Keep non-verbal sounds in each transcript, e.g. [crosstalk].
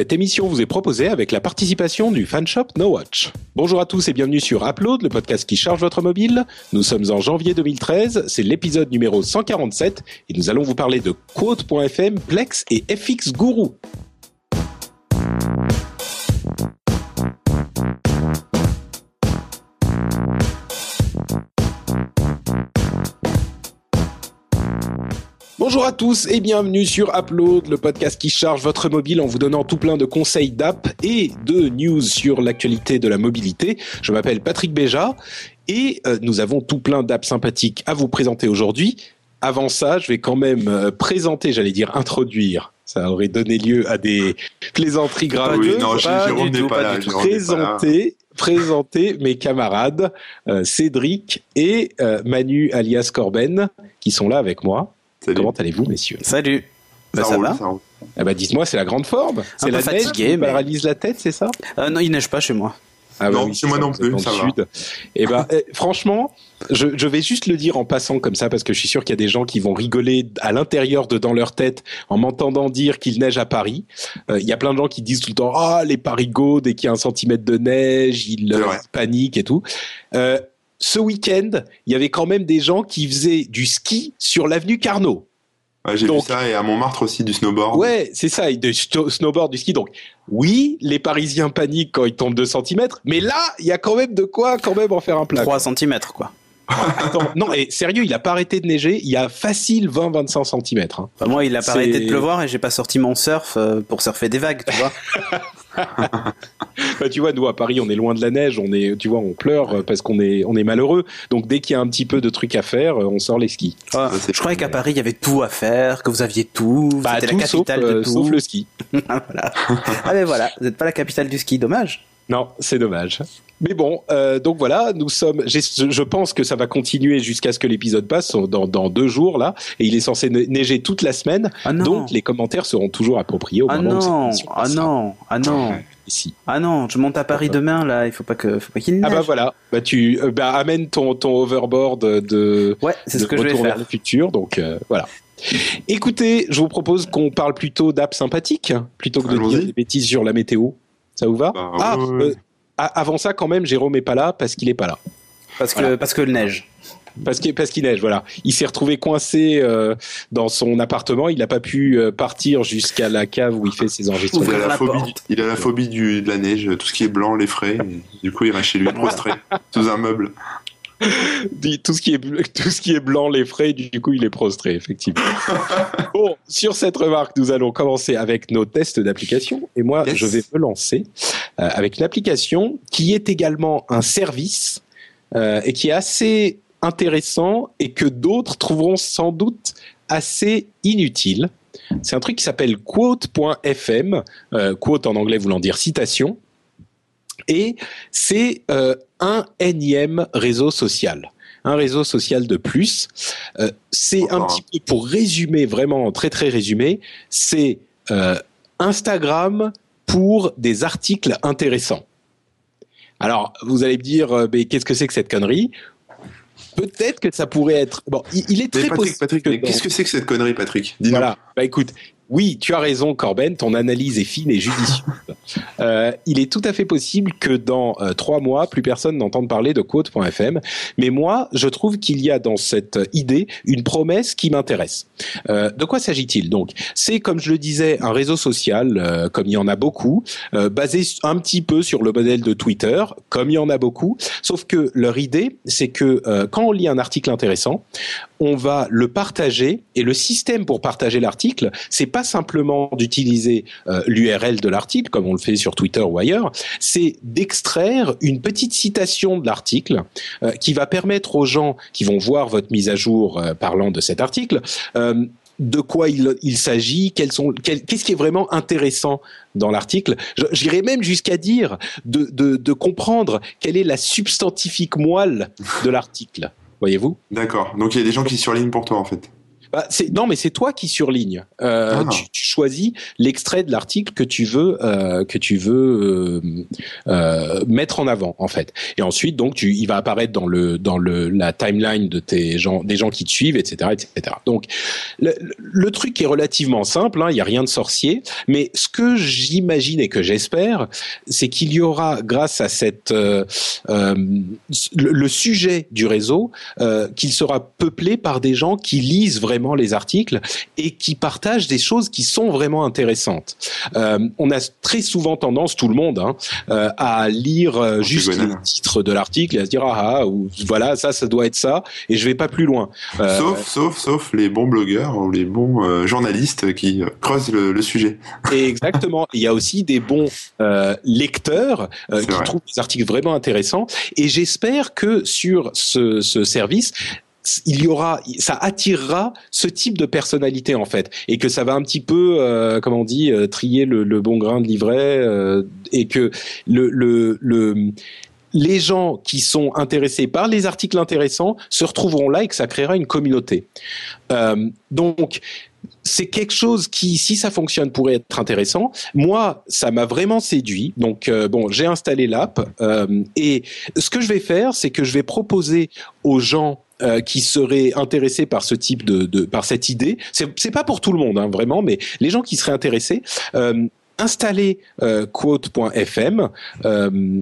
Cette émission vous est proposée avec la participation du fanshop No Watch. Bonjour à tous et bienvenue sur Upload, le podcast qui charge votre mobile. Nous sommes en janvier 2013, c'est l'épisode numéro 147 et nous allons vous parler de Quote.fm, Plex et FX Guru. Bonjour à tous et bienvenue sur Upload, le podcast qui charge votre mobile en vous donnant tout plein de conseils d'app et de news sur l'actualité de la mobilité. Je m'appelle Patrick Béja et euh, nous avons tout plein d'apps sympathiques à vous présenter aujourd'hui. Avant ça, je vais quand même euh, présenter, j'allais dire introduire. Ça aurait donné lieu à des plaisanteries graves. Oui, non, Jérôme n'est pas là. Présenter, présenter mes camarades euh, Cédric et Manu alias Corben qui sont là avec moi. Salut. Comment allez-vous, messieurs? Salut. Bah, ça roule, va roule. ah bah dites-moi, c'est la grande forme. C'est la neige fatigué, qui mais- paralyse la tête, c'est ça? Euh, Non, il neige pas chez moi. ah Non, c'est chez moi ça, non plus, ça va. sud. Et ben, eh, franchement, je, je vais juste le dire en passant comme ça parce que je suis sûr qu'il y a des gens qui vont rigoler à l'intérieur de dans leur tête en m'entendant dire qu'il neige à Paris. Euh, Il y a plein de gens qui disent tout le temps ah les parigots dès qu'il y a un centimètre de neige ils vrai. paniquent et tout. Euh, ce week-end, il y avait quand même des gens qui faisaient du ski sur l'avenue Carnot. Ouais, J'ai vu ça et à Montmartre aussi du snowboard. Ouais, c'est ça, sto- snowboard, du ski. Donc, oui, les Parisiens paniquent quand ils tombent 2 cm, mais là, il y a quand même de quoi quand même en faire un plat. 3 cm, quoi. [laughs] Attends, non, et sérieux, il a pas arrêté de neiger, il y a facile 20-25 cm. Hein. Moi, il a pas arrêté de pleuvoir et j'ai pas sorti mon surf euh, pour surfer des vagues, tu vois. [laughs] Bah, tu vois, nous à Paris, on est loin de la neige, on est, tu vois, on pleure euh, parce qu'on est, on est malheureux. Donc dès qu'il y a un petit peu de trucs à faire, euh, on sort les skis. Ah, c'est- je croyais qu'à Paris, il y avait tout à faire, que vous aviez tout, Bah, c'était la capitale sauf, euh, de tout. sauf le ski. [laughs] voilà. Ah, mais voilà, vous n'êtes pas la capitale du ski, dommage. Non, c'est dommage. Mais bon, euh, donc voilà, nous sommes. Je pense que ça va continuer jusqu'à ce que l'épisode passe dans, dans deux jours là, et il est censé ne- neiger toute la semaine. Ah non. Donc les commentaires seront toujours appropriés au ah moment où non, émission ah non, ah non, Ici. ah non, je monte à Paris demain, là, il faut pas que, faut pas qu'il neige. Ah bah voilà, bah tu euh, bah, amène ton ton overboard de. Ouais, c'est ce que je vais Retour vers le futur, donc euh, voilà. Écoutez, je vous propose qu'on parle plutôt d'apps sympathiques plutôt que de dire des bêtises sur la météo. Ça vous va Bah, Ah, ouais, euh, avant ça quand même, Jérôme est pas là parce qu'il est pas là. Parce que, Voilà. parce que le neige. Parce qu'il parce qu'il neige, voilà. Il s'est retrouvé coincé euh, dans son appartement. Il n'a pas pu euh, partir jusqu'à la cave où il fait ses enregistrements. Ouvrir a, la la phobie, porte. du- il a la phobie du, de la neige, tout ce qui est blanc, les frais. et du coup, il reste chez lui prostré, [laughs] sous un meuble. Dit Tout ce qui est tout ce qui est blanc, les frais. Du coup, il est prostré, effectivement. [laughs] bon, sur cette remarque, nous allons commencer avec nos tests d'application. Et moi, Yes. je vais me lancer euh, avec une application qui est également un service euh, et qui est assez intéressant et que d'autres trouveront sans doute assez inutile. C'est un truc qui s'appelle quote.fm, euh, quote en anglais voulant dire citation, et c'est euh, un énième réseau social. Un réseau social de plus. Euh, c'est un petit peu, pour résumer, vraiment très très résumé, c'est euh, Instagram pour des articles intéressants. Alors, vous allez me dire, euh, mais qu'est-ce que c'est que cette connerie? Peut-être que ça pourrait être. Bon, il, il est Mais très Patrick, possible. Patrick, qu'est-ce que c'est que cette connerie, Patrick? Dis-nous. voilà. Bah écoute, oui, tu as raison, Corben. Ton analyse est fine et judicieuse. [laughs] Euh, il est tout à fait possible que dans euh, trois mois, plus personne n'entende parler de quote.fm. Mais moi, je trouve qu'il y a dans cette idée une promesse qui m'intéresse. Euh, de quoi s'agit-il? Donc C'est, comme je le disais, un réseau social, euh, comme il y en a beaucoup, euh, basé un petit peu sur le modèle de Twitter, comme il y en a beaucoup. Sauf que leur idée, c'est que euh, quand on lit un article intéressant, on va le partager et le système pour partager l'article, c'est pas simplement d'utiliser euh, l'URL de l'article comme on le fait sur Twitter ou ailleurs, c'est d'extraire une petite citation de l'article euh, qui va permettre aux gens qui vont voir votre mise à jour euh, parlant de cet article de quoi il, s'agit, qu'est-ce qui est vraiment intéressant dans l'article. J'irais même jusqu'à dire de, de, de comprendre quelle est la substantifique moelle de l'article. Voyez-vous? D'accord. Donc il y a des gens qui surlignent pour toi, en fait. Bah, non, mais c'est toi qui surligne. Euh, Ah. tu, tu choisis l'extrait de l'article que tu veux euh, que tu veux euh, euh, mettre en avant en fait. Et ensuite, donc, tu, il va apparaître dans le dans le la timeline de tes gens, des gens qui te suivent, etc., etc. Donc, le, le truc est relativement simple. hein, Il y a rien de sorcier. Mais ce que j'imagine et que j'espère, c'est qu'il y aura, grâce à cette euh, euh, le, le sujet du réseau, euh, qu'il sera peuplé par des gens qui lisent vraiment les articles et qui partagent des choses qui sont vraiment intéressantes. Euh, on a très souvent tendance, tout le monde, hein, euh, à lire euh, juste le titre de l'article et à se dire ah, ah ou voilà ça ça doit être ça et je vais pas plus loin. Sauf, sauf, sauf les bons blogueurs ou les bons journalistes qui creusent le, le sujet. Et exactement. Il y a aussi des bons lecteurs qui vrai. trouvent des articles vraiment intéressants. Et j'espère que sur ce, ce service, il y aura, ça attirera ce type de personnalité en fait, et que ça va un petit peu, euh, comment on dit, euh, trier le, le bon grain de livret, euh, et que le, le, le les gens qui sont intéressés par les articles intéressants se retrouveront là et que ça créera une communauté. Euh, donc, c'est quelque chose qui, si ça fonctionne, pourrait être intéressant. Moi, ça m'a vraiment séduit. Donc, euh, bon, j'ai installé l'app euh, et ce que je vais faire, c'est que je vais proposer aux gens euh, qui seraient intéressés par ce type de, de par cette idée. C'est, pas pour tout le monde, hein, vraiment, mais les gens qui seraient intéressés, euh, installer euh, quote.fm. Euh,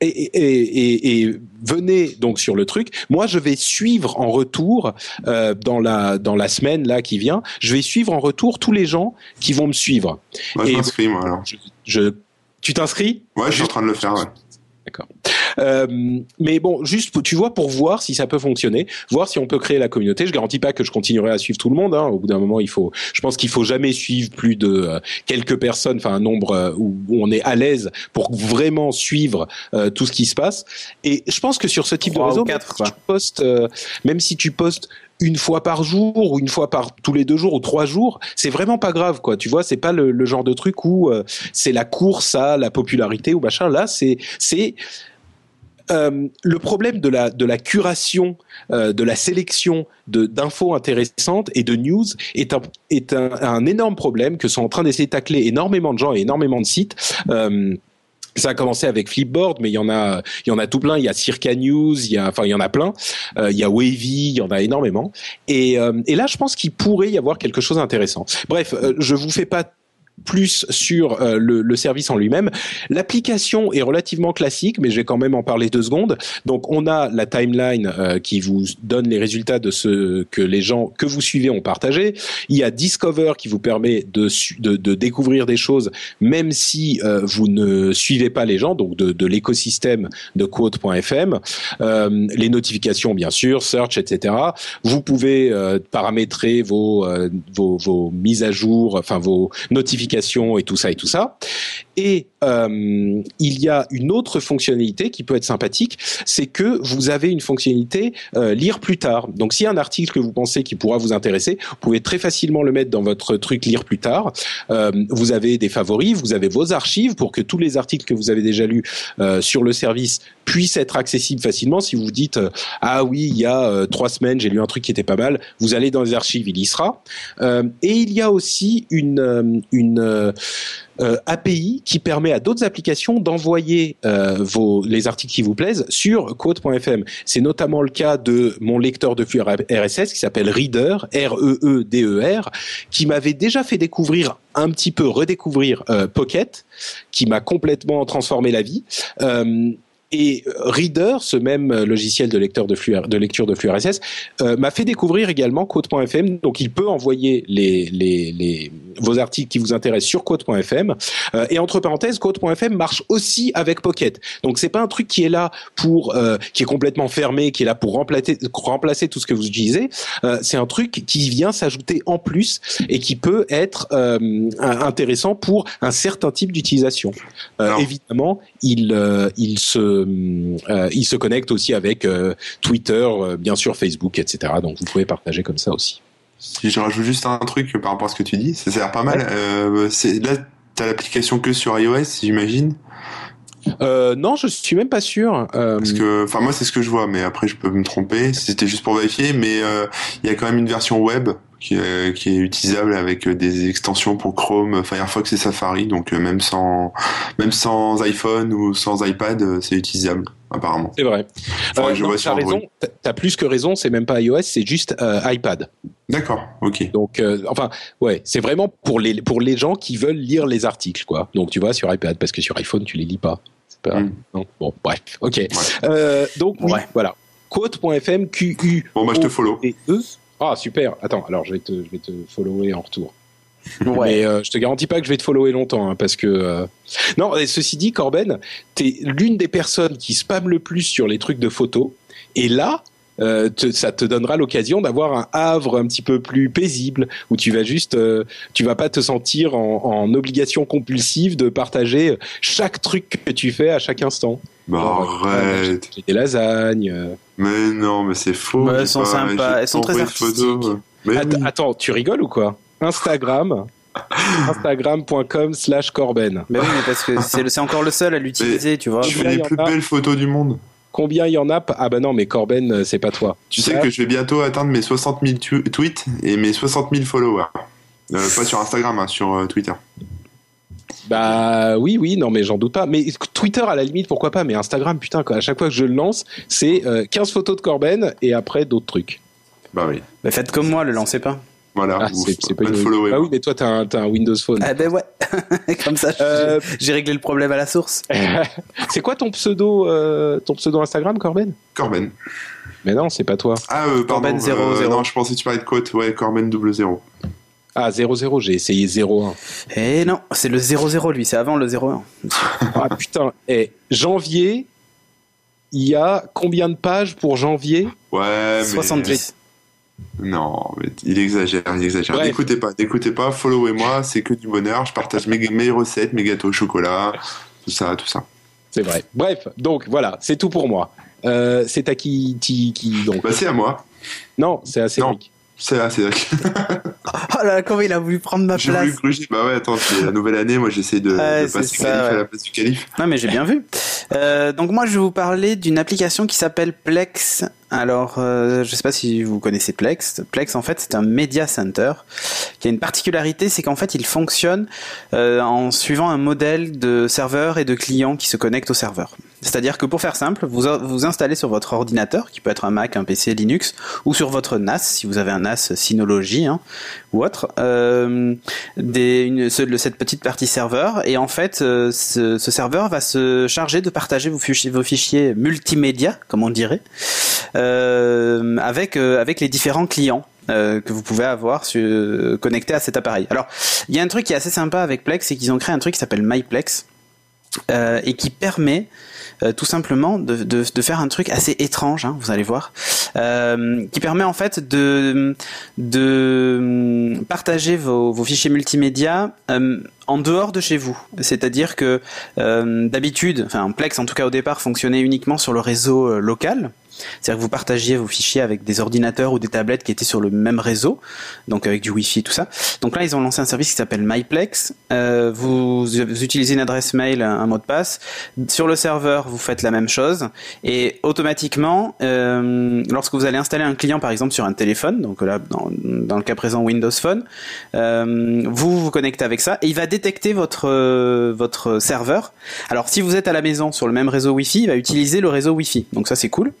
et, et, et, et venez donc sur le truc. Moi, je vais suivre en retour euh, dans la dans la semaine là qui vient. Je vais suivre en retour tous les gens qui vont me suivre. Moi, je m'inscris, moi, alors. Je, je- tu t'inscris? Ouais, je suis en train de le faire, ouais. D'accord. Euh, mais bon, juste, tu vois, pour voir si ça peut fonctionner, voir si on peut créer la communauté. Je garantis pas que je continuerai à suivre tout le monde. Hein. Au bout d'un moment, il faut. Je pense qu'il faut jamais suivre plus de euh, quelques personnes, enfin un nombre euh, où, où on est à l'aise pour vraiment suivre tout ce qui se passe. Et je pense que sur ce type de réseau, quatre, même si tu postes, même si tu postes une fois par jour ou une fois par tous les deux jours ou trois jours, c'est vraiment pas grave, quoi. Tu vois, c'est pas le, genre de truc où euh, c'est la course à la popularité ou machin. Là, c'est c'est euh, le problème de la de la curation, euh, de la sélection d'infos intéressantes et de news est un est un, énorme problème que sont en train d'essayer de tacler énormément de gens et énormément de sites. Ça a commencé avec Flipboard, mais il y en a, il y en a tout plein. Il y a Circa News, il y a, enfin, il y en a plein. Euh, il y a Wavy, il y en a énormément. Et, euh, et là, je pense qu'il pourrait y avoir quelque chose d'intéressant. Bref, euh, je vous fais pas plus sur euh, le, le service en lui-même. L'application est relativement classique, mais je vais quand même en parler deux secondes. Donc, on a la timeline euh, qui vous donne les résultats de ce que les gens que vous suivez ont partagé. Il y a Discover qui vous permet de, de, de découvrir des choses, même si euh, vous ne suivez pas les gens, donc de, de l'écosystème de quote.fm. Euh, les notifications, bien sûr, search, etc. Vous pouvez euh, paramétrer vos, euh, vos, vos mises à jour, enfin vos notifications et tout ça et tout ça. Et euh, il y a une autre fonctionnalité qui peut être sympathique, c'est que vous avez une fonctionnalité euh, lire plus tard. Donc s'il y a un article que vous pensez qui pourra vous intéresser, vous pouvez très facilement le mettre dans votre truc lire plus tard. Euh, vous avez des favoris, vous avez vos archives pour que tous les articles que vous avez déjà lus euh, sur le service puissent être accessibles facilement. Si vous vous dites euh, ah oui il y a trois semaines j'ai lu un truc qui était pas mal, vous allez dans les archives, il y sera. Et il y a aussi une une euh, euh, API qui permet à d'autres applications d'envoyer euh, vos les articles qui vous plaisent sur quote.fm. C'est notamment le cas de mon lecteur de flux RSS qui s'appelle Reader, R E E D E R, qui m'avait déjà fait découvrir un petit peu redécouvrir euh, Pocket, qui m'a complètement transformé la vie. Euh, et Reader, ce même logiciel de lecteur de flux de lecture de flux RSS, euh, m'a fait découvrir également Quote.fm. Donc, il peut envoyer les, les, les vos articles qui vous intéressent sur Quote.fm. Euh, et entre parenthèses, Quote.fm marche aussi avec Pocket. Donc, c'est pas un truc qui est là pour euh, qui est complètement fermé, qui est là pour remplacer remplacer tout ce que vous utilisez. Euh, c'est un truc qui vient s'ajouter en plus et qui peut être euh, intéressant pour un certain type d'utilisation. Euh, évidemment, il euh, il se euh, il se connecte aussi avec euh, Twitter, euh, bien sûr Facebook, etc. Donc vous pouvez partager comme ça aussi. Si je rajoute juste un truc par rapport à ce que tu dis, ça a l'air pas mal. Euh, c'est là, t'as l'application que sur iOS, j'imagine? Euh, non, je suis même pas sûr. Euh, Parce que, enfin, moi, c'est ce que je vois, mais après, je peux me tromper. C'était juste pour vérifier, mais euh, il y a quand même une version web qui est, qui est utilisable avec euh, des extensions pour Chrome, Firefox et Safari. Donc, euh, même sans, même sans iPhone ou sans iPad, euh, c'est utilisable, apparemment. c'est vrai. Je non, vois sur Android. raison. T'as- plus que raison. C'est même pas iOS, c'est juste euh, iPad. D'accord, ok. Donc, euh, enfin, ouais, c'est vraiment pour les pour les gens qui veulent lire les articles, quoi. Donc, tu vois, sur iPad, parce que sur iPhone, tu les lis pas. C'est pas. Mm. non bon, bref, ok. Euh, donc, oui, voilà. Quote.fm Q U Bon, bah, je te follow. E. Ah super. Attends, alors je vais te je vais te follower en retour. Ouais. Mais euh, je te garantis pas que je vais te follower longtemps, hein, parce que euh, non. Et ceci dit, Corben, t'es l'une des personnes qui spam le plus sur les trucs de photos. Et là, euh, te- ça te donnera l'occasion d'avoir un havre un petit peu plus paisible, où tu vas juste, euh, tu vas pas te sentir en, en obligation compulsive de partager chaque truc que tu fais à chaque instant. Bah, euh, arrête. J'ai des lasagnes. euh. Mais non, mais c'est faux. Bah, elles sont pas- sympas, elles sont très photos. artistiques. Mais Att- oui. Attends, tu rigoles ou quoi? Instagram, [laughs] instagram.com slash Corben. Mais oui, mais parce que c'est encore le seul à l'utiliser, tu vois. je fais les plus a. belles photos du monde. Combien il y en a Ah bah non, mais Corben, euh, c'est pas toi. Tu sais que je vais bientôt atteindre mes 60 000 tu- tweets et mes 60 000 followers. Euh, pas sur Instagram, hein, sur euh, Twitter. Bah oui, oui, non, mais j'en doute pas. Mais Twitter, à la limite, pourquoi pas Mais Instagram, putain, quoi, à chaque fois que je le lance, c'est euh, 15 photos de Corben et après d'autres trucs. Bah oui. Mais faites comme moi, le lancez pas. Voilà. Ah, Vous c'est c'est pas follower. Bah oui, mais toi, t'as un, t'as un Windows Phone. Ah ben ouais. [laughs] comme ça, j'ai- Euh, j'ai réglé le problème à la source. [laughs] c'est quoi ton pseudo, euh, ton pseudo Instagram, Corben? Corben. Mais non, c'est pas toi. Ah, euh, pardon. Corben 00. non, je pensais que tu parlais de côte. Ouais, Corben double zéro. Ah, 00, j'ai essayé 01. Eh non, c'est le 00 lui, c'est avant le 01. [laughs] Ah putain, et janvier, il y a combien de pages pour janvier? Ouais, mais. 70. Non, mais il exagère, il exagère. N'écoutez pas, n'écoutez pas, followez-moi, c'est que du bonheur. Je partage mes, mes recettes, mes gâteaux au chocolat, tout ça, tout ça. C'est vrai. Bref, donc voilà, c'est tout pour moi. Euh, c'est à qui, qui, qui donc Bah, c'est à moi. Non, c'est à Cédric. C'est c'est là. [laughs] Oh là là, comment il a voulu prendre ma J'ai place. voulu gruger. Bah ouais, attends, c'est la nouvelle année, moi j'essaie de, Ouais, de c'est passer ça, calife à la place du calife. Non mais j'ai bien vu. Euh, donc moi je vais vous parler d'une application qui s'appelle Plex. Alors euh, je sais pas si vous connaissez Plex. Plex en fait c'est un media center qui a une particularité, c'est qu'en fait il fonctionne euh, en suivant un modèle de serveur et de client qui se connectent au serveur. C'est-à-dire que pour faire simple, vous vous installez sur votre ordinateur, qui peut être un Mac, un PC Linux, ou sur votre NAS, si vous avez un NAS Synology hein, ou autre, euh, une, cette petite partie serveur. Et en fait, euh, ce, serveur va se charger de partager vos fichiers, vos fichiers multimédia, comme on dirait, avec euh, avec les différents clients. euh, que vous pouvez avoir sur, connectés à cet appareil. Alors, il y a un truc qui est assez sympa avec Plex, c'est qu'ils ont créé un truc qui s'appelle MyPlex euh, et qui permet euh, tout simplement de, faire un truc assez étrange, hein, vous allez voir, euh, qui permet en fait de, hum, partager vos, fichiers multimédia euh, en dehors de chez vous. C'est-à-dire que euh, d'habitude, enfin Plex en tout cas au départ fonctionnait uniquement sur le réseau euh, local. C'est-à-dire que vous partagiez vos fichiers avec des ordinateurs ou des tablettes qui étaient sur le même réseau, donc avec du Wi-Fi et tout ça. Donc là, ils ont lancé un service qui s'appelle MyPlex. Euh, vous, utilisez une adresse mail, un, mot de passe. Sur le serveur, vous faites la même chose. Et automatiquement, euh, lorsque vous allez installer un client, par exemple, sur un téléphone, donc là, dans, le cas présent Windows Phone, euh, vous vous connectez avec ça et il va détecter votre, votre serveur. Alors, si vous êtes à la maison sur le même réseau Wi-Fi, il va utiliser le réseau Wi-Fi. Donc ça, c'est cool.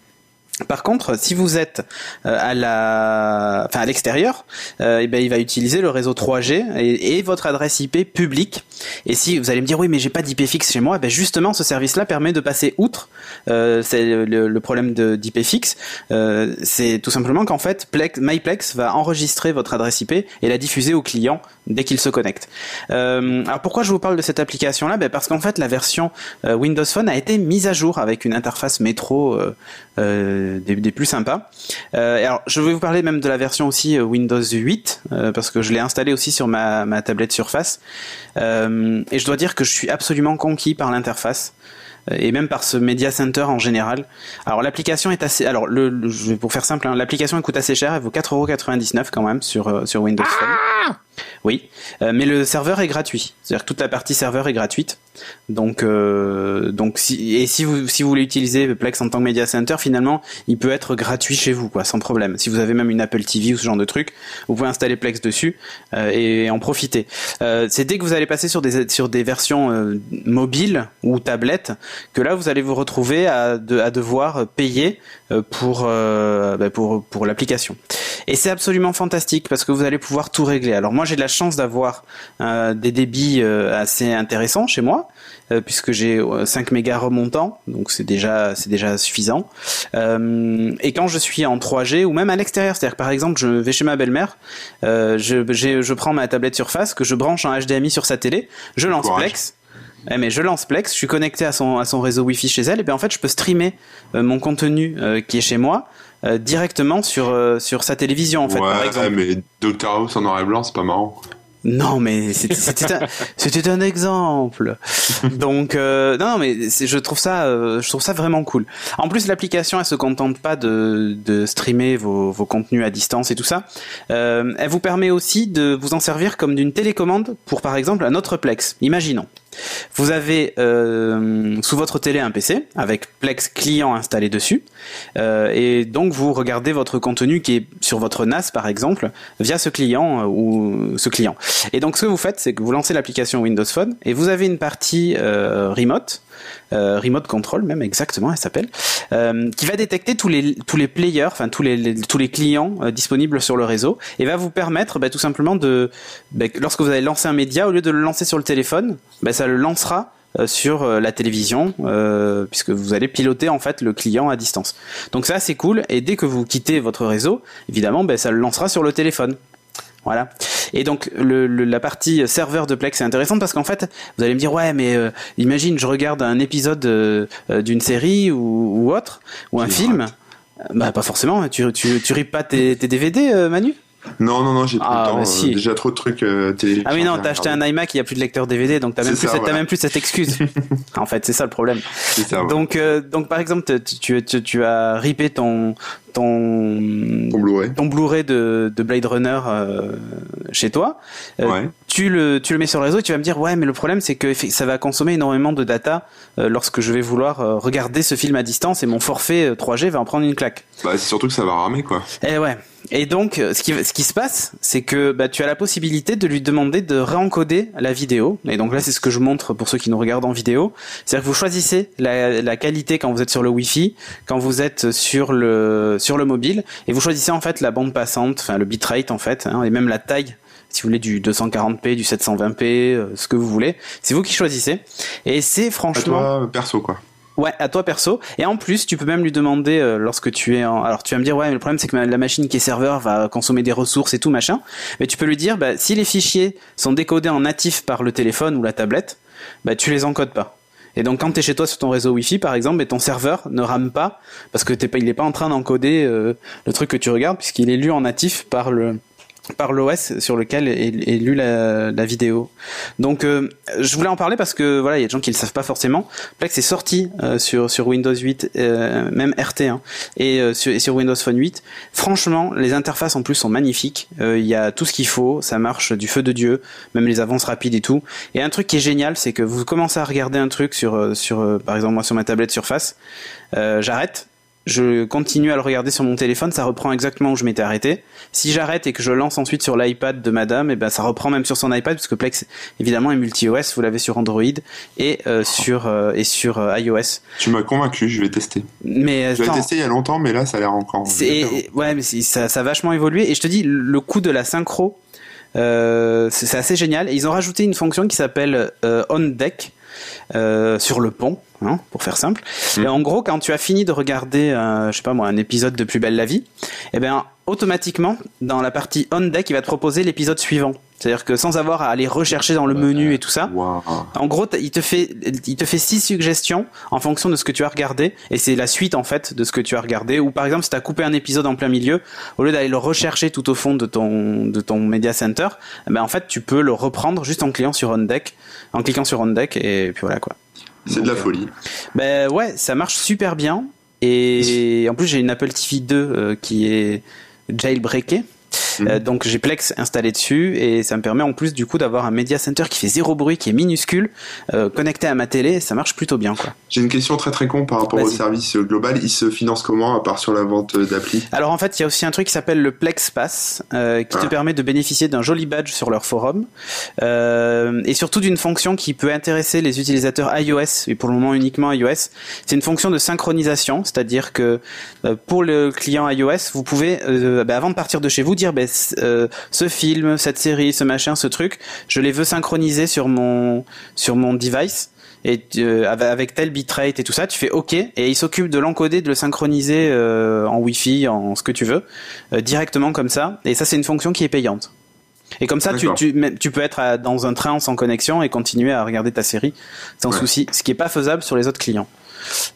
Par contre, si vous êtes euh, à la, enfin à l'extérieur, euh, eh ben il va utiliser le réseau 3G et, votre adresse IP publique. Et si vous allez me dire oui, mais j'ai pas d'IP fixe chez moi, eh ben justement ce service-là permet de passer outre. Euh, c'est le, problème de d'IP fixe. Euh, c'est tout simplement qu'en fait, Plex, MyPlex va enregistrer votre adresse IP et la diffuser au client dès qu'il se connecte. Alors pourquoi je vous parle de cette application-là? Ben Parce qu'en fait, la version Windows Phone a été mise à jour avec une interface métro des, plus sympas. Euh, alors, je vais vous parler même de la version aussi euh, Windows 8 euh, parce que je l'ai installée aussi sur ma, ma tablette Surface. Et je dois dire que je suis absolument conquis par l'interface et même par ce Media Center en général. Alors l'application est assez, alors le, le- pour faire simple, hein, l'application coûte assez cher, elle vaut 4,99€ quand même sur sur Windows Phone. Oui, euh, mais le serveur est gratuit. C'est-à-dire que toute la partie serveur est gratuite. Donc, euh, donc si, et si vous si vous voulez utiliser Plex en tant que media center, finalement, il peut être gratuit chez vous, quoi, sans problème. Si vous avez même une Apple TV ou ce genre de truc, vous pouvez installer Plex dessus euh, et en profiter. C'est dès que vous allez passer sur des sur des versions mobiles ou tablettes que là vous allez vous retrouver à, de, à devoir payer pour bah, pour pour l'application. Et c'est absolument fantastique parce que vous allez pouvoir tout régler. Alors moi j'ai de la chance d'avoir des débits assez intéressants chez moi euh, puisque j'ai 5 euh, mégas remontants, donc c'est déjà c'est déjà suffisant. Euh, et quand je suis en 3G ou même à l'extérieur, c'est-à-dire par exemple je vais chez ma belle-mère, je, je prends ma tablette Surface que je branche en HDMI sur sa télé, je lance Plex. Eh, mais je lance Plex, je suis connecté à son à son réseau Wi-Fi chez elle, et bien en fait je peux streamer mon contenu qui est chez moi directement sur sur sa télévision en fait. Ouais, par exemple. mais Doctor House en noir et blanc, c'est pas marrant. Non, mais c'était un, [laughs] un, exemple. Donc euh, non, mais je trouve ça, euh, je trouve ça vraiment cool. En plus, l'application, elle se contente pas de, de streamer vos, vos contenus à distance et tout ça. Euh, elle vous permet aussi de vous en servir comme d'une télécommande pour, par exemple, un autre Plex. Imaginons. Vous avez euh, sous votre télé un PC avec Plex client installé dessus, euh, et donc vous regardez votre contenu qui est sur votre NAS par exemple via ce client euh, ou ce client. Et donc ce que vous faites, c'est que vous lancez l'application Windows Phone et vous avez une partie remote euh, remote control même exactement, elle s'appelle, euh, qui va détecter tous les tous les players, enfin tous les, tous les clients euh, disponibles sur le réseau et va vous permettre bah, tout simplement de bah, lorsque vous allez lancer un média au lieu de le lancer sur le téléphone, bah, ça le lancera sur la télévision puisque vous allez piloter en fait le client à distance. Donc ça c'est cool et dès que vous quittez votre réseau, évidemment ça le lancera sur le téléphone. Voilà. Et donc le, la partie serveur de Plex est intéressante parce qu'en fait, vous allez me dire ouais, mais euh, imagine je regarde un épisode euh, euh, d'une série ou, ou, autre ou un film. Bah pas forcément. Tu tu tu ripes pas tes, tes DVD, Manu? Non, non, non, j'ai plus le ah, temps. Bah déjà trop de trucs euh, télé. Ah oui, non, t'as acheté un iMac, il n'y a plus de lecteur DVD, donc t'as même, plus, même plus cette excuse. [laughs] en fait, c'est ça le problème. Ça, Donc, donc par exemple, tu, tu, tu as ripé ton, ton, Blu-ray, ton Blu-ray de, de Blade Runner euh, chez toi. Euh, tu le, tu le mets sur le réseau et tu vas me dire ouais, mais le problème c'est que ça va consommer énormément de data euh, lorsque je vais vouloir regarder ce film à distance et mon forfait 3G va en prendre une claque. Bah, c'est surtout que ça va ramer quoi. Eh ouais. Et donc, ce qui, ce qui se passe, c'est que bah, tu as la possibilité de lui demander de réencoder la vidéo. Et donc là, c'est ce que je montre pour ceux qui nous regardent en vidéo. C'est-à-dire que vous choisissez la, la qualité quand vous êtes sur le Wi-Fi, quand vous êtes sur le sur le mobile et vous choisissez en fait la bande passante, enfin le bitrate en fait, hein, et même la taille si vous voulez du 240p, du 720p, euh, ce que vous voulez. C'est vous qui choisissez. Et c'est franchement. À toi, perso, quoi. Ouais, à toi perso. Et en plus, tu peux même lui demander euh, lorsque tu es en. Alors, tu vas me dire ouais, mais le problème c'est que la machine qui est serveur va consommer des ressources et tout machin. Mais tu peux lui dire, bah, si les fichiers sont décodés en natif par le téléphone ou la tablette, bah, tu les encodes pas. Et donc quand tu chez toi sur ton réseau Wi-Fi par exemple et ton serveur ne rame pas parce que t'es pas, il est pas en train d'encoder euh, le truc que tu regardes puisqu'il est lu en natif par le par l'OS sur lequel est, est lu la, la, vidéo. Donc euh, je voulais en parler parce que voilà, il y a des gens qui le savent pas forcément. Plex est sorti euh, sur sur Windows 8 euh, même RT hein, et, sur, et, sur, Windows Phone 8. Franchement, les interfaces en plus sont magnifiques. Il y a tout ce qu'il faut, ça marche du feu de dieu, même les avances rapides et tout. Et un truc qui est génial, c'est que vous commencez à regarder un truc sur sur par exemple moi sur ma tablette Surface, j'arrête je continue à le regarder sur mon téléphone, ça reprend exactement où je m'étais arrêté. Si j'arrête et que je lance ensuite sur l'iPad de madame, et eh ben ça reprend même sur son iPad puisque Plex évidemment est multi-OS, vous l'avez sur Android et euh, sur euh, et sur euh, iOS. Tu m'as convaincu, je vais tester. Mais je l'ai testé il y a longtemps mais là ça a l'air encore C'est ouais, mais ça, ça a vachement évolué et je te dis le coup de la synchro c'est assez génial et ils ont rajouté une fonction qui s'appelle on deck sur le pont Hein, pour faire simple. Mm. Et en gros, quand tu as fini de regarder, euh, je sais pas moi, un épisode de Plus belle la vie, eh bien, automatiquement, dans la partie on deck, il va te proposer l'épisode suivant. C'est-à-dire que sans avoir à aller rechercher dans le menu et tout ça, en gros, il te fait, il te fait six suggestions en fonction de ce que tu as regardé, et c'est la suite en fait de ce que tu as regardé. Ou par exemple, si tu as coupé un épisode en plein milieu, au lieu d'aller le rechercher tout au fond de ton de ton media center, eh ben en fait, tu peux le reprendre juste en cliquant sur on deck, en cliquant sur on deck, et puis voilà quoi. C'est de la folie. Ben ouais, ça marche super bien. Et en plus, j'ai une Apple TV 2 euh, qui est jailbreaké jailbreakée. Euh, donc j'ai Plex installé dessus et ça me permet en plus du coup d'avoir un media center qui fait zéro bruit, qui est minuscule, euh, connecté à ma télé. ça marche plutôt bien quoi. J'ai une question très très con par rapport au service global. Il se finance comment à part sur la vente d'appli Alors en fait, il y a aussi un truc qui s'appelle le Plex Pass euh, qui te ah. permet de bénéficier d'un joli badge sur leur forum et surtout d'une fonction qui peut intéresser les utilisateurs iOS et pour le moment uniquement iOS. C'est une fonction de synchronisation, c'est-à-dire que pour le client iOS, vous pouvez bah, avant de partir de chez vous dire ben, euh, ce film, cette série, ce machin, ce truc, je les veux synchroniser sur mon sur mon device et euh, avec tel bitrate et tout ça, tu fais OK et il s'occupe de l'encoder, de le synchroniser euh, en Wi-Fi, en ce que tu veux, directement comme ça. Et ça, c'est une fonction qui est payante. Et comme ça, tu, tu, tu, peux être dans un train sans connexion et continuer à regarder ta série sans souci, ce qui est pas faisable sur les autres clients.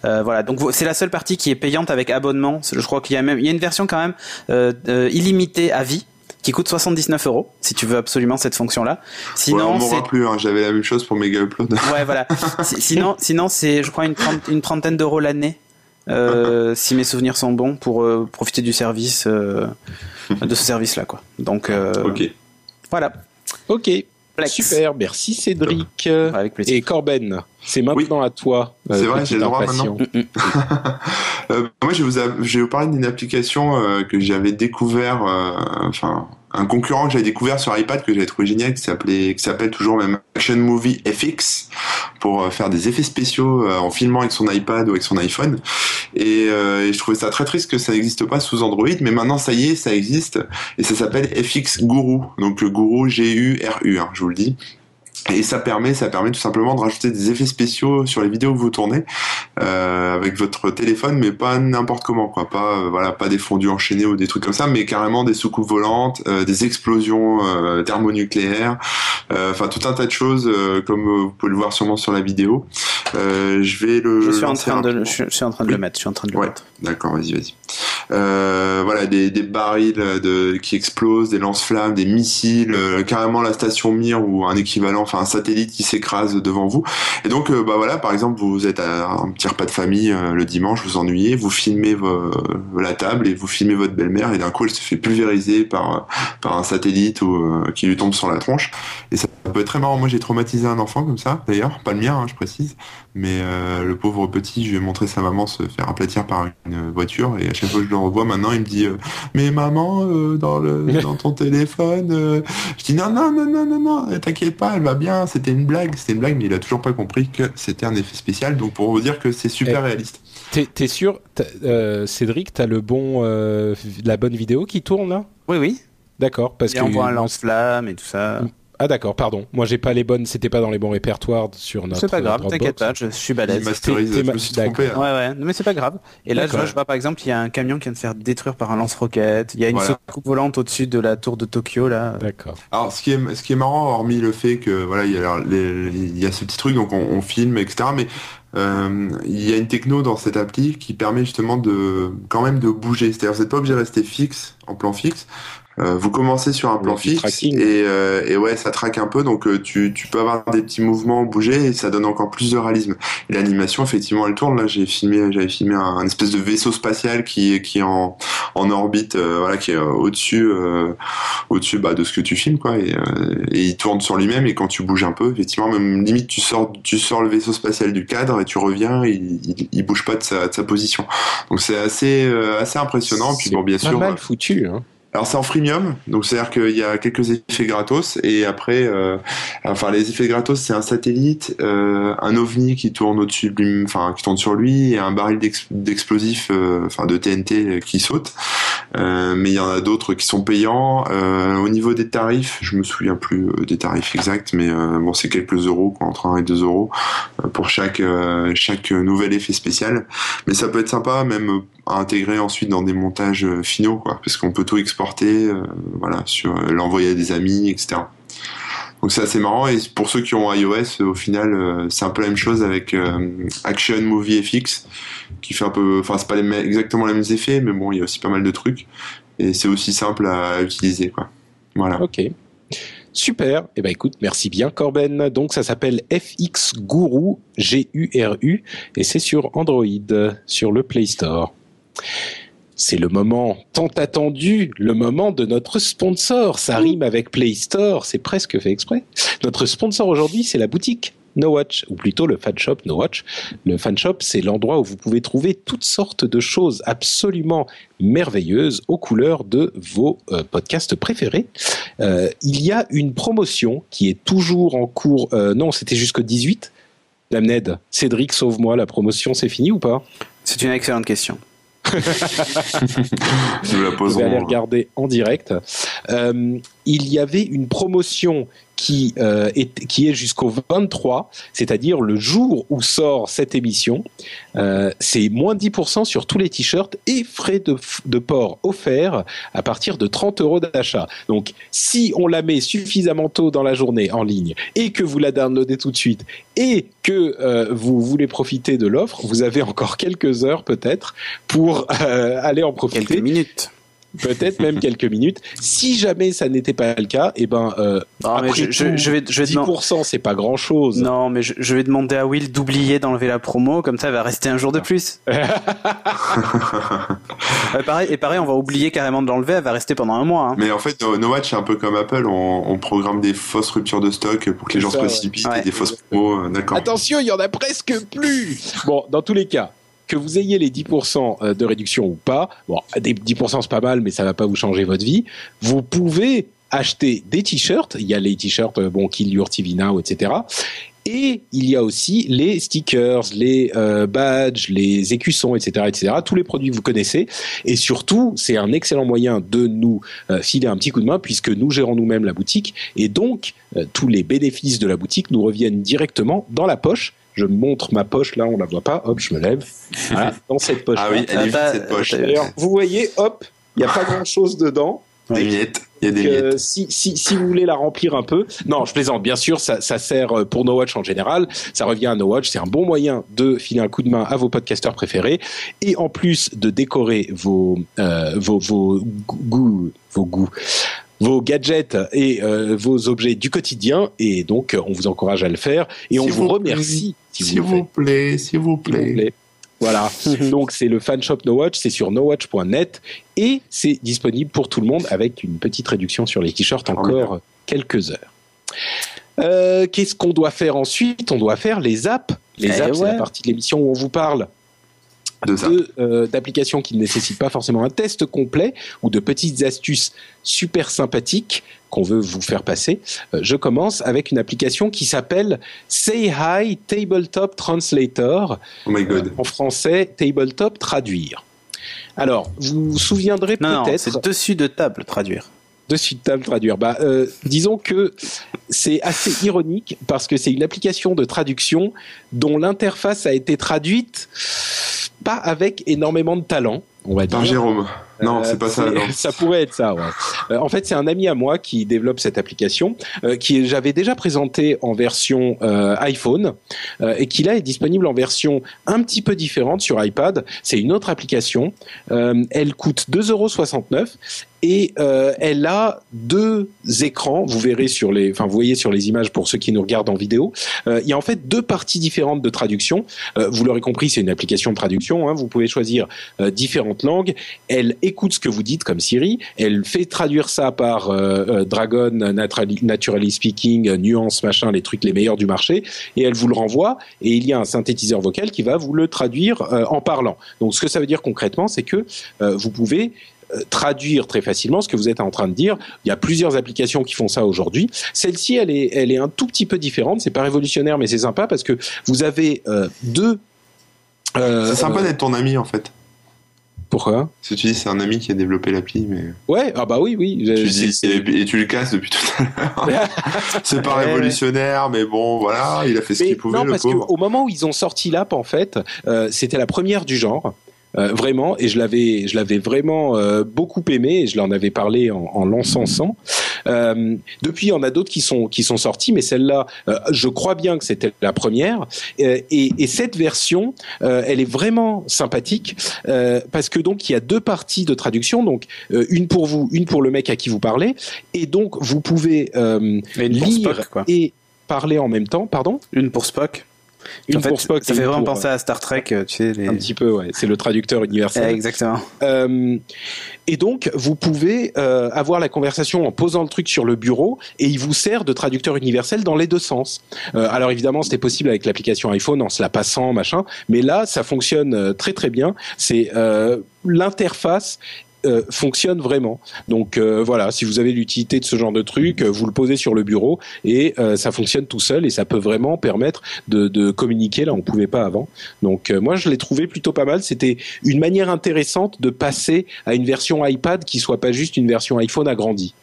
Euh, voilà, donc c'est la seule partie qui est payante avec abonnement. Je crois qu'il y a même, il y a une version quand même euh, euh, illimitée à vie qui coûte 79 euros si tu veux absolument cette fonction là. Sinon, ouais, plus. Hein, J'avais la même chose pour Mega Upload. [laughs] ouais, voilà. sinon, sinon c'est, je crois une, une trentaine d'euros l'année. Euh, [laughs] si mes souvenirs sont bons pour euh, profiter du service de ce service là quoi. Donc ok. Voilà. Ok. Super, merci Cédric. Avec Et Corben, c'est maintenant à toi. Euh, c'est vrai, j'ai le droit maintenant. Mm, mm. [laughs] euh, moi, je vais vous, parler d'une application euh, que j'avais découvert, enfin, un concurrent que j'avais découvert sur iPad que j'avais trouvé génial qui s'appelait qui s'appelle toujours même Action Movie FX pour euh, faire des effets spéciaux euh, en filmant avec son iPad ou avec son iPhone. Et, euh, et je trouvais ça très triste que ça n'existe pas sous Android mais maintenant ça y est ça existe. Et ça s'appelle FX Guru. Donc Guru G U R U hein, je vous le dis et ça permet, ça permet tout simplement de rajouter des effets spéciaux sur les vidéos que vous tournez euh, avec votre téléphone, mais pas n'importe comment, quoi. Pas euh, voilà, pas des fondus enchaînés ou des trucs comme ça, mais carrément des soucoupes volantes, euh, des explosions euh, thermonucléaires, euh, enfin tout un tas de choses comme vous pouvez le voir sûrement sur la vidéo. je vais le. Je suis en train de, je suis en train de le mettre. Je suis en train de le ouais. mettre. D'accord, vas-y, vas-y. voilà, des, des barils de qui explosent, des lance-flammes, des missiles, carrément la station Mir ou un équivalent. Enfin, un satellite qui s'écrase devant vous. Et donc, euh, bah voilà, par exemple, vous êtes à un petit repas de famille euh, le dimanche, vous ennuyez, vous filmez la table et vous filmez votre belle-mère et d'un coup, elle se fait pulvériser par par un satellite ou euh, qui lui tombe sur la tronche. Et ça peut être très marrant. Moi, j'ai traumatisé un enfant comme ça, d'ailleurs, pas le mien, hein, je précise, mais le pauvre petit, je lui ai montré sa maman se faire aplatir par une voiture et à chaque fois que je le revois maintenant, il me dit mais maman dans le dans ton téléphone, je dis non non non non non non, t'inquiète pas, elle va bien c'était une blague, c'était une blague, mais il a toujours pas compris que c'était un effet spécial. Donc pour vous dire que c'est super eh, réaliste. T'es es sûr, euh, Cédric, t'as le bon, euh, la bonne vidéo qui tourne là? Oui, oui. D'accord, parce que on voit un lance-flamme et tout ça. Ah d'accord, pardon. Moi j'ai pas les bonnes, c'était pas dans les bons répertoires sur notre. C'est pas grave, t'inquiète pas, je, suis balèze. je me suis trompé. Hein. Ouais ouais, mais c'est pas grave. Et là je vois, je vois, par exemple, il y a un camion qui vient de faire détruire par un lance-roquette. Il y a une soucoupe volante au-dessus de la tour de Tokyo là. D'accord. Alors ce qui est ce qui est marrant, hormis le fait que voilà il y a il y a ce petit truc donc on, on filme etc. Mais euh, il y a une techno dans cette appli qui permet justement de quand même de bouger. C'est-à-dire vous n'êtes pas obligé de rester fixe en plan fixe. Euh, vous commencez sur un plan fixe et, euh, et, ouais, ça traque un peu, donc euh, tu, tu peux avoir des petits mouvements bouger et ça donne encore plus de réalisme. L'animation, effectivement, elle tourne. Là, j'ai filmé, j'avais filmé un, espèce de vaisseau spatial qui qui est en, en orbite, voilà, qui est au-dessus, au-dessus bah, de ce que tu filmes, quoi. Et, et il tourne sur lui-même et quand tu bouges un peu, effectivement, même limite, tu sors, tu sors le vaisseau spatial du cadre et tu reviens, il, il, il bouge pas de sa, de sa position. Donc c'est assez, assez impressionnant. Puis bon, bien sûr, mal foutu. Hein. Alors c'est en freemium, donc c'est-à-dire qu'il y a quelques effets gratos et après, euh, enfin les effets gratos c'est un satellite, euh, un ovni qui tourne au-dessus de lui, enfin qui tourne sur lui et un baril d'explosifs, euh, enfin de TNT qui saute. mais il y en a d'autres qui sont payants. au niveau des tarifs, je me souviens plus des tarifs exacts, mais bon c'est quelques euros quoi, entre 1 et 2 euros pour chaque chaque nouvel effet spécial. Mais ça peut être sympa même à intégrer ensuite dans des montages finaux quoi, parce qu'on peut tout exporter euh, voilà, euh, l'envoyer à des amis, etc. Donc c'est assez marrant et pour ceux qui ont iOS, au final, euh, c'est un peu la même chose avec Action Movie FX, qui fait un peu, enfin c'est pas exactement les mêmes effets, mais bon, il y a aussi pas mal de trucs et c'est aussi simple à, utiliser. Voilà. Ok. Super. Eh ben écoute, merci bien Corben. Donc ça s'appelle FX Guru, G U R U et c'est sur Android sur le Play Store. C'est le moment tant attendu, le moment de notre sponsor. Ça rime avec Play Store, c'est presque fait exprès. Notre sponsor aujourd'hui, c'est la boutique No Watch, ou plutôt le fan shop No Watch. Le fan shop, c'est l'endroit où vous pouvez trouver toutes sortes de choses absolument merveilleuses aux couleurs de vos euh, podcasts préférés. Euh, il y a une promotion qui est toujours en cours. Euh, non, c'était jusqu'au 18. Ned, Cédric, sauve-moi, la promotion, c'est fini ou pas? C'est une excellente question. [laughs] La Vous allez poserons. regarder en direct. Euh, il y avait une promotion qui, euh, est, qui est jusqu'au 23, c'est-à-dire le jour où sort cette émission. Euh, c'est moins 10% sur tous les t-shirts et frais de, de port offerts à partir de 30 euros d'achat. Donc, si on la met suffisamment tôt dans la journée en ligne et que vous la downloadez tout de suite et que euh, vous voulez profiter de l'offre, vous avez encore quelques heures peut-être pour euh, aller en profiter Quelques minutes. Peut-être même quelques minutes. Si jamais ça n'était pas le cas, et ben euh, Non, après je, tout, je vais, je vais demander. 10% c'est pas grand chose. Non, mais je, je vais demander à Will d'oublier d'enlever la promo, comme ça elle va rester un jour de plus. [laughs] Ouais, pareil, et pareil, on va oublier carrément de l'enlever, elle va rester pendant un mois. hein. Mais en fait, No, Watch, c'est un peu comme Apple. On, on programme des fausses ruptures de stock pour que les gens ça, se précipitent Ouais. et des fausses promos. euh, D'accord. Attention, il y en a presque plus. Bon, dans tous les cas. Que vous ayez les 10% de réduction ou pas, bon, des 10% c'est pas mal, mais ça va pas vous changer votre vie. Vous pouvez acheter des t-shirts. Il y a les t-shirts, euh, bon, Kill Your TV Now, etc. Et il y a aussi les stickers, les euh, badges, les écussons, etc., etc. Tous les produits que vous connaissez. Et surtout, c'est un excellent moyen de nous euh, filer un petit coup de main puisque nous gérons nous-mêmes la boutique. Et donc, euh, tous les bénéfices de la boutique nous reviennent directement dans la poche. Je montre ma poche, là, on la voit pas. Hop, je me lève. Voilà, [laughs] dans cette poche. Ah oui, elle est vide cette poche. D'ailleurs, vous voyez, hop, il n'y a pas grand-chose dedans. Des miettes. Il y a des Donc, miettes. euh, si, si, si vous voulez la remplir un peu, non, je plaisante. Bien sûr, ça, ça sert euh, pour No Watch en général. Ça revient à No Watch. C'est un bon moyen de filer un coup de main à vos podcasteurs préférés et en plus de décorer vos euh, vos vos goûts, vos goûts. Vos gadgets et euh, vos objets du quotidien et donc on vous encourage à le faire et on vous vous remercie si vous S'il vous plaît, s'il vous plaît. Voilà. [laughs] Donc c'est le fan shop No Watch, c'est sur nowatch.net et c'est disponible pour tout le monde avec une petite réduction sur les t-shirts encore quelques heures. Euh, Qu'est-ce qu'on doit faire ensuite? On doit faire les apps. Les Eh apps, c'est la partie de l'émission où on vous parle Euh, d'applications qui ne nécessitent pas forcément un test complet ou de petites astuces super sympathiques qu'on veut vous faire passer. Euh, je commence avec une application qui s'appelle Say Hi Tabletop Translator. Oh my god. En français, tabletop traduire. Alors, vous vous souviendrez Non, non, peut-être c'est dessus de table traduire. dessus de table traduire. Bah, euh, disons que c'est assez ironique parce que c'est une application de traduction dont l'interface a été traduite pas avec énormément de talent, on va dire. Jérôme. Non, Euh, c'est pas ça. non. [laughs] Ça pourrait être ça. Ouais. Euh, en fait, c'est un ami à moi qui développe cette application, euh, qui j'avais déjà présenté en version euh, iPhone euh, et qui là est disponible en version un petit peu différente sur iPad. C'est une autre application. Euh, elle coûte 2,69€ et euh, elle a deux écrans. Vous verrez sur les, enfin vous voyez sur les images pour ceux qui nous regardent en vidéo. Euh, il y a en fait deux parties différentes de traduction. Euh, vous l'aurez compris, c'est une application de traduction. Hein. Vous pouvez choisir euh, différentes langues. Elle écoute ce que vous dites comme Siri. Elle fait traduire ça par euh, euh, Dragon, Naturally, Naturally Speaking, Nuance, machin, les trucs les meilleurs du marché. Et elle vous le renvoie. Et il y a un synthétiseur vocal qui va vous le traduire euh, en parlant. Donc ce que ça veut dire concrètement, c'est que euh, vous pouvez traduire très facilement ce que vous êtes en train de dire. Il y a plusieurs applications qui font ça aujourd'hui. Celle-ci, elle est, elle est un tout petit peu différente. C'est pas révolutionnaire, mais c'est sympa parce que vous avez euh, deux. euh, C'est sympa d'être ton ami en fait. Pourquoi? Si tu dis c'est un ami qui a développé l'appli, mais Ouais, ah bah oui, oui. tu euh, dis et, et tu le casses depuis tout à l'heure. c'est [laughs] pas [laughs] révolutionnaire, mais bon, voilà, il a fait ce qu'il pouvait, non, le parce qu'au moment où ils ont sorti l'app, en fait, euh, c'était la première du genre. Euh, vraiment, et je l'avais, je l'avais vraiment euh, beaucoup aimé, et je l'en avais parlé en, en l'encensant. Euh, depuis, il y en a d'autres qui sont qui sont sortis, mais celle-là, euh, je crois bien que c'était la première. Euh, et, et cette version, euh, elle est vraiment sympathique euh, parce que donc il y a deux parties de traduction, donc euh, une pour vous, une pour le mec à qui vous parlez, et donc vous pouvez euh, lire Spock, et parler en même temps. Pardon? Une pour Spock. Une en fait, pour Spock ça fait vraiment penser à Star Trek, euh, tu sais. Les... Un petit peu, ouais. C'est le traducteur universel. Exactement. Euh, et donc, vous pouvez euh, avoir la conversation en posant le truc sur le bureau et il vous sert de traducteur universel dans les deux sens. Euh, alors évidemment, c'était possible avec l'application iPhone en se la passant, machin. Mais là, ça fonctionne très très bien. C'est l'interface euh, fonctionne vraiment. Donc euh, voilà, si vous avez l'utilité de ce genre de truc, euh, vous le posez sur le bureau et euh, ça fonctionne tout seul et ça peut vraiment permettre de, de communiquer là on pouvait pas avant. Donc euh, moi je l'ai trouvé plutôt pas mal. C'était une manière intéressante de passer à une version iPad qui soit pas juste une version iPhone agrandie.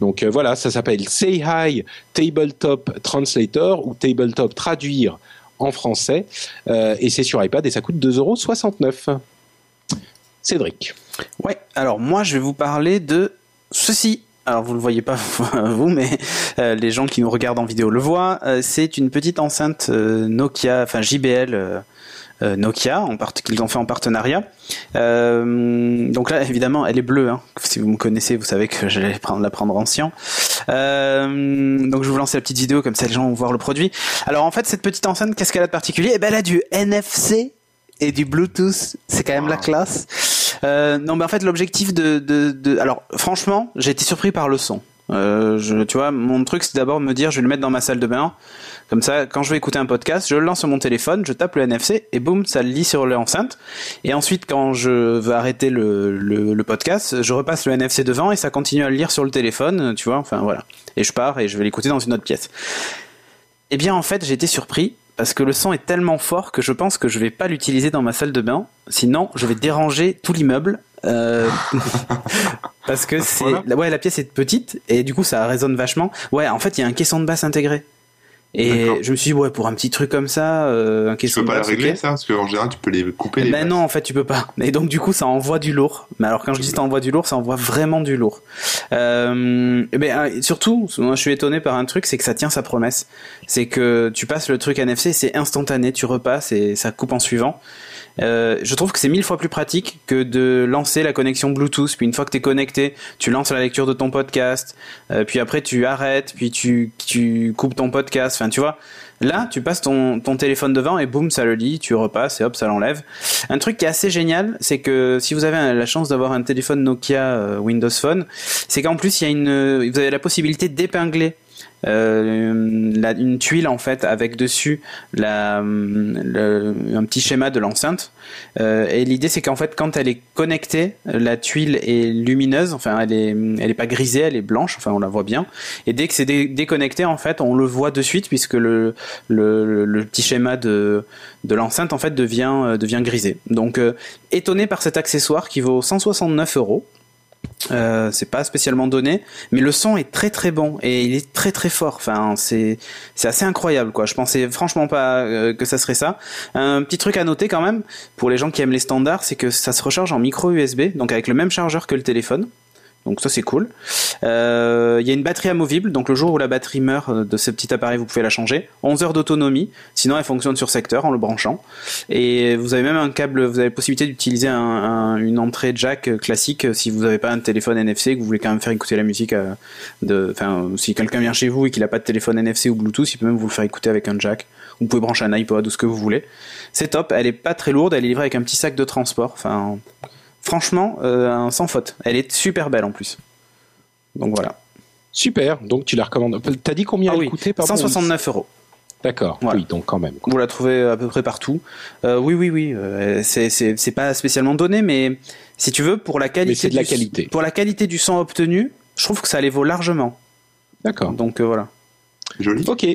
Donc euh, voilà, ça s'appelle Say Hi Tabletop Translator ou Tabletop Traduire en français Euh, et c'est sur iPad et ça coûte 2,69€. Cédric. Ouais, alors moi je vais vous parler de ceci. Alors vous le voyez pas [laughs] vous, mais euh, les gens qui nous regardent en vidéo le voient. Euh, c'est une petite enceinte euh, Nokia, enfin JBL Nokia, en part- qu'ils ont fait en partenariat. Donc là, évidemment, elle est bleue. Hein. Si vous me connaissez, vous savez que [laughs] j'allais prendre la prendre en. Euh, donc je vais vous lancer la petite vidéo comme ça, les gens vont voir le produit. Alors en fait, cette petite enceinte, qu'est-ce qu'elle a de particulier? Eh ben, elle a du NFC et du Bluetooth. C'est quand même la classe. Euh, non, mais en fait, l'objectif de, de, alors, franchement, j'ai été surpris par le son. Euh, je, tu vois, mon truc, c'est d'abord me dire, je vais le mettre dans ma salle de bain. Comme ça, quand je vais écouter un podcast, je lance sur mon téléphone, je tape le NFC et boum, ça le lit sur l'enceinte. Et ensuite, quand je veux arrêter le, le, le podcast, je repasse le NFC devant et ça continue à le lire sur le téléphone, tu vois. Enfin voilà. Et je pars et je vais l'écouter dans une autre pièce. Eh bien, en fait, j'ai été surpris parce que le son est tellement fort que je pense que je vais pas l'utiliser dans ma salle de bain. Sinon, je vais déranger tout l'immeuble. Euh, [laughs] parce que c'est Voilà. ouais la pièce est petite et du coup ça résonne vachement. Ouais, en fait il y a un caisson de basse intégré. Et je me suis dit ouais pour un petit truc comme ça, euh, Tu peux pas régler ça? Parce qu'en général tu peux les couper les Ben non, en fait, tu peux pas. [laughs] Et donc, du coup, ça envoie du lourd. Mais alors, quand je dis ça envoie du lourd, ça envoie vraiment du lourd. Euh, ben, euh, surtout, moi, je suis étonné par un truc, c'est que ça tient sa promesse. C'est que tu passes le truc NFC, c'est instantané, tu repasses et ça coupe en suivant. Euh, je trouve que c'est mille fois plus pratique que de lancer la connexion Bluetooth, puis une fois que t'es connecté, tu lances la lecture de ton podcast, euh, puis après tu arrêtes, puis tu, tu coupes ton podcast, tu vois. Là, tu passes ton, téléphone devant et boum, ça le lit, tu repasses et hop, ça l'enlève. Un truc qui est assez génial, c'est que si vous avez la chance d'avoir un téléphone Nokia euh, Windows Phone, c'est qu'en plus il y a vous avez la possibilité d'épingler euh, une tuile en fait avec dessus un petit schéma de l'enceinte. Euh, et l'idée c'est qu'en fait quand elle est connectée, la tuile est lumineuse, enfin elle est, elle est pas grisée, elle est blanche, enfin on la voit bien. Et dès que c'est dé- déconnecté en fait, on le voit de suite puisque le, le, petit schéma de, de l'enceinte en fait devient, euh, devient grisé. Donc étonné par cet accessoire qui vaut 169 euros. Euh, c'est pas spécialement donné, mais le son est très très bon et il est très très fort. Enfin, c'est assez incroyable quoi. Je pensais franchement pas euh, que ça serait ça. Un petit truc à noter quand même pour les gens qui aiment les standards, c'est que ça se recharge en micro USB, donc avec le même chargeur que le téléphone. Donc ça c'est cool. Euh, Il y a une batterie amovible, donc le jour où la batterie meurt euh, de ce petit appareil, vous pouvez la changer. 11 heures d'autonomie, sinon elle fonctionne sur secteur en le branchant. Et vous avez même un câble, vous avez la possibilité d'utiliser un, un- une entrée jack euh, classique si vous n'avez pas un téléphone NFC et que vous voulez quand même faire écouter la musique. enfin, si quelqu'un vient chez vous et qu'il n'a pas de téléphone NFC ou Bluetooth, il peut même vous le faire écouter avec un jack. Vous pouvez brancher un iPod ou ce que vous voulez. C'est top. Elle est pas très lourde. Elle est livrée avec un petit sac de transport. Enfin, franchement, euh, un sans faute. Elle est super belle en plus. Donc voilà. Super, donc tu la recommandes. T'as dit combien Ah elle oui, coûtait pardon 169 euros. D'accord, Voilà. oui, donc quand même. quoi. Vous la trouvez à peu près partout. Euh, oui, oui, oui. euh, c'est pas spécialement donné, mais si tu veux, pour la qualité, Mais c'est de la du- qualité. Pour la qualité du son obtenu, je trouve que ça les vaut largement. D'accord. Donc euh, voilà. Joli. Ok,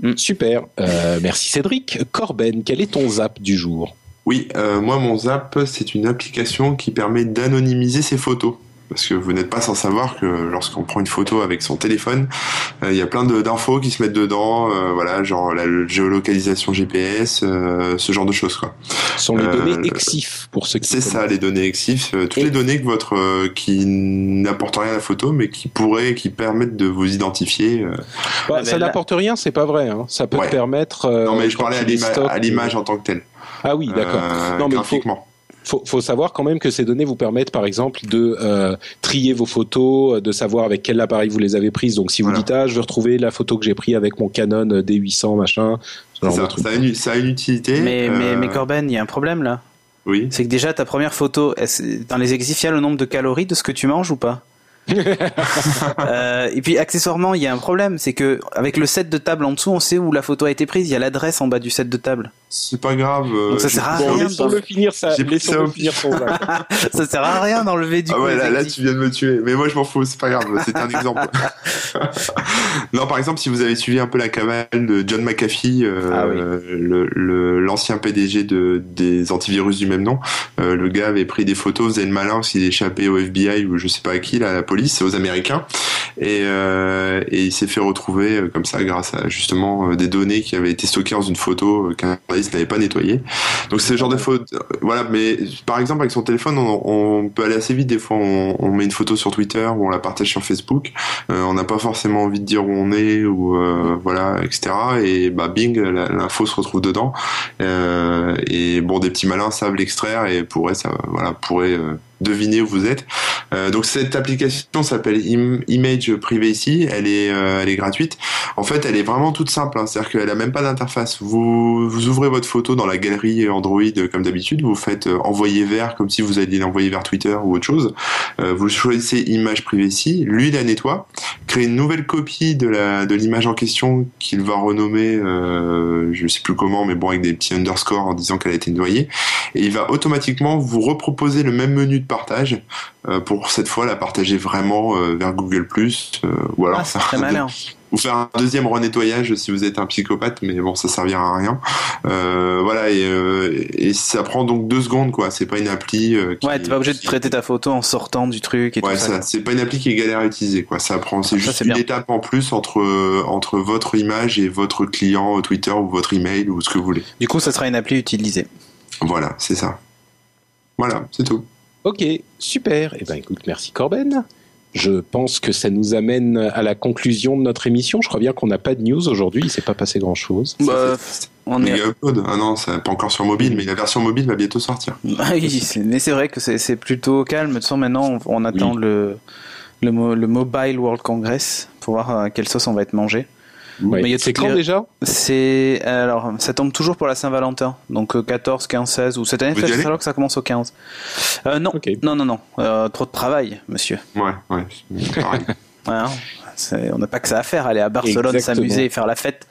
Mm. super. Euh, merci Cédric. Corben, quel est ton zap du jour? Oui, euh, moi mon Zap, c'est une application qui permet d'anonymiser ses photos. Parce que vous n'êtes pas sans savoir que lorsqu'on prend une photo avec son téléphone, euh, il y a plein de- d'infos qui se mettent dedans, euh, voilà, genre la géolocalisation GPS, euh, ce genre de choses quoi. Ce sont les Euh, données EXIF pour ceux qui C'est ça, les données EXIF, euh, toutes Et- les données que votre euh, qui n'apportent rien à la photo, mais qui pourraient, qui permettent de vous identifier. euh. Bah, Ah, ça n'apporte rien, c'est pas vrai. hein. Ça peut Ouais. te permettre. euh, non mais je parlais à l'image en tant que telle. Ah oui, d'accord. Euh, Non, mais il faut, graphiquement. faut, faut savoir quand même que ces données vous permettent, par exemple, de euh, trier vos photos, de savoir avec quel appareil vous les avez prises. Donc, si vous Voilà. dites ah, je veux retrouver la photo que j'ai prise avec mon Canon D800 machin, ce genre de Ça, truc. ça a une, ça a une utilité. Mais, mais, euh, mais Corben, il y a un problème là. Oui. C'est que déjà ta première photo, est-ce- dans les exifs, il y a le nombre de calories de ce que tu manges ou pas [laughs] Euh, Et puis accessoirement, il y a un problème, c'est que avec le set de table en dessous, on sait où la photo a été prise. Il y a l'adresse en bas du set de table. C'est pas grave. euh, Donc ça sert à rien, laissons-le finir ça. Ça Laissons-le au finir son [laughs] acte. Ça sert à rien d'enlever du ah coup. ouais, là, là, tu viens de me tuer. Mais moi, je m'en fous, c'est pas grave. C'est un exemple. [laughs] non, par exemple, si vous avez suivi un peu la cavale de John McAfee, euh, Ah oui. le- le- l'ancien PDG de, des antivirus du même nom, euh, le gars avait pris des photos, faisait le malin parce qu'il échappait au FBI ou je sais pas à qui, là, à la police, aux Américains. Et, euh, et il s'est fait retrouver comme ça grâce à justement des données qui avaient été stockées dans une photo qu'un journaliste n'avait pas nettoyée. Donc c'est le genre de faute. Voilà, mais par exemple avec son téléphone, on, on peut aller assez vite. Des fois, on, on met une photo sur Twitter ou on la partage sur Facebook. Euh, on n'a pas forcément envie de dire où on est ou euh, voilà, etc. Et bah bing, l'info se retrouve dedans. Euh, et bon, des petits malins savent l'extraire et pourraient, ça, voilà, pourraient euh, deviner où vous êtes. Euh, donc cette application s'appelle Im- Image Privacy. Elle est, euh, elle est gratuite. En fait, elle est vraiment toute simple. hein. C'est-à-dire qu'elle a même pas d'interface. Vous, vous ouvrez votre photo dans la galerie Android euh, comme d'habitude. Vous faites euh, envoyer vers comme si vous alliez l'envoyer vers Twitter ou autre chose. Euh, vous choisissez Image Privacy. Lui, la nettoie, crée une nouvelle copie de la de l'image en question qu'il va renommer, je sais plus comment, mais bon avec des petits underscores en disant qu'elle a été nettoyée. Et il va automatiquement vous reproposer le même menu de partage euh, pour cette fois la partager vraiment euh, vers Google euh, ou alors Ah, ou faire un deuxième renettoyage si vous êtes un psychopathe, mais bon, ça servira à rien. Voilà, et, et ça prend donc deux secondes, quoi. C'est pas une appli. qui- Ouais, t'es pas obligé de traiter ta photo en sortant du truc et Ouais, tout ça. ça, c'est pas une appli qui est galère à utiliser, quoi. Ça prend, c'est juste une bien. étape en plus entre entre votre image et votre client Twitter ou votre email ou ce que vous voulez. Du coup, ça sera une appli utilisée. Voilà, c'est ça. Voilà, c'est tout. Ok, super. Eh ben, écoute, merci Corben. Je pense que ça nous amène à la conclusion de notre émission. Je crois bien qu'on n'a pas de news aujourd'hui. Il s'est pas passé grand chose. Bah, on est. Upload. Ah non, ça pas encore sur mobile, mais la version mobile va bientôt sortir. [laughs] Ah oui, mais c'est vrai que c'est plutôt calme. De toute façon, maintenant, on, on attend le, le, mo- le Mobile World Congress pour voir à quelle sauce on va être mangé. Ouais. Mais il y a C'est quand les- déjà C'est alors ça tombe toujours pour la Saint-Valentin, donc euh, 14, 15, 16 ou cette année allez alors que ça commence au 15. Euh, non, Ok. non, non, non, Euh, trop de travail, monsieur. Ouais, ouais. c'est [laughs] pareil. Hein, c'est- on n'a pas que ça à faire, aller à Barcelone, s'amuser, faire la fête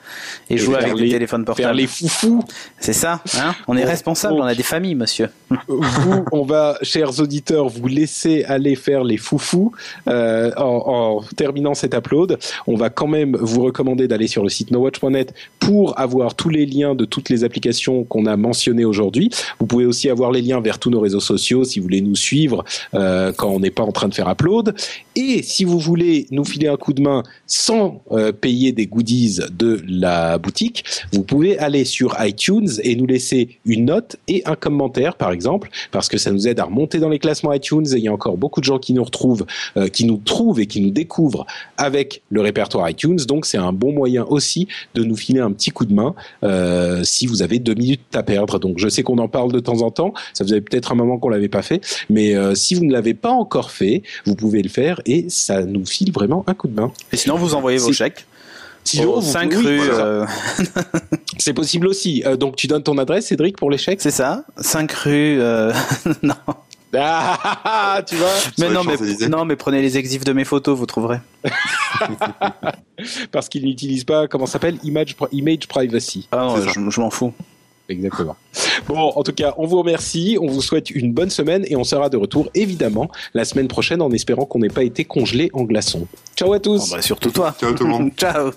et, Et jouer faire avec les- des téléphones Faire portables. les foufous. C'est ça, hein On est Oh, responsable, oh. on a des familles, monsieur. vous, on va, chers auditeurs, vous laisser aller faire les foufous euh, en, en terminant cet upload. On va quand même vous recommander d'aller sur le site nowatch.net pour avoir tous les liens de toutes les applications qu'on a mentionnées aujourd'hui. Vous pouvez aussi avoir les liens vers tous nos réseaux sociaux si vous voulez nous suivre euh, quand on n'est pas en train de faire upload. Et si vous voulez nous filer un coup de main sans euh, payer des goodies de la boutique, vous pouvez aller sur iTunes et nous laisser une note et un commentaire, par exemple, parce que ça nous aide à remonter dans les classements iTunes. Et il y a encore beaucoup de gens qui nous retrouvent, euh, qui nous trouvent et qui nous découvrent avec le répertoire iTunes. Donc c'est un bon moyen aussi de nous filer un petit coup de main euh, si vous avez deux minutes à perdre. Donc je sais qu'on en parle de temps en temps. Ça faisait peut-être un moment qu'on l'avait pas fait, mais si vous ne l'avez pas encore fait, vous pouvez le faire et ça nous file vraiment un coup de main. Et sinon, vous envoyez vos chèques. Sinon, Au vous- 5 oui, rue, voilà. euh, [laughs] C'est possible aussi. Euh, donc tu donnes ton adresse, Cédric, pour l'échec c'est ça, 5 rue. euh, [laughs] non, Ah, ah, ah, tu vois mais non, les mais non, mais prenez les exifs de mes photos, vous trouverez. [laughs] Parce qu'il n'utilise pas, comment ça s'appelle Image, Image Privacy. Ah non, je m'en fous. Exactement. Bon, en tout cas, on vous remercie, on vous souhaite une bonne semaine et on sera de retour évidemment la semaine prochaine en espérant qu'on n'ait pas été congelé en glaçons. Ciao à tous Bon, bah, surtout toi. Ciao tout le monde. [laughs] Ciao.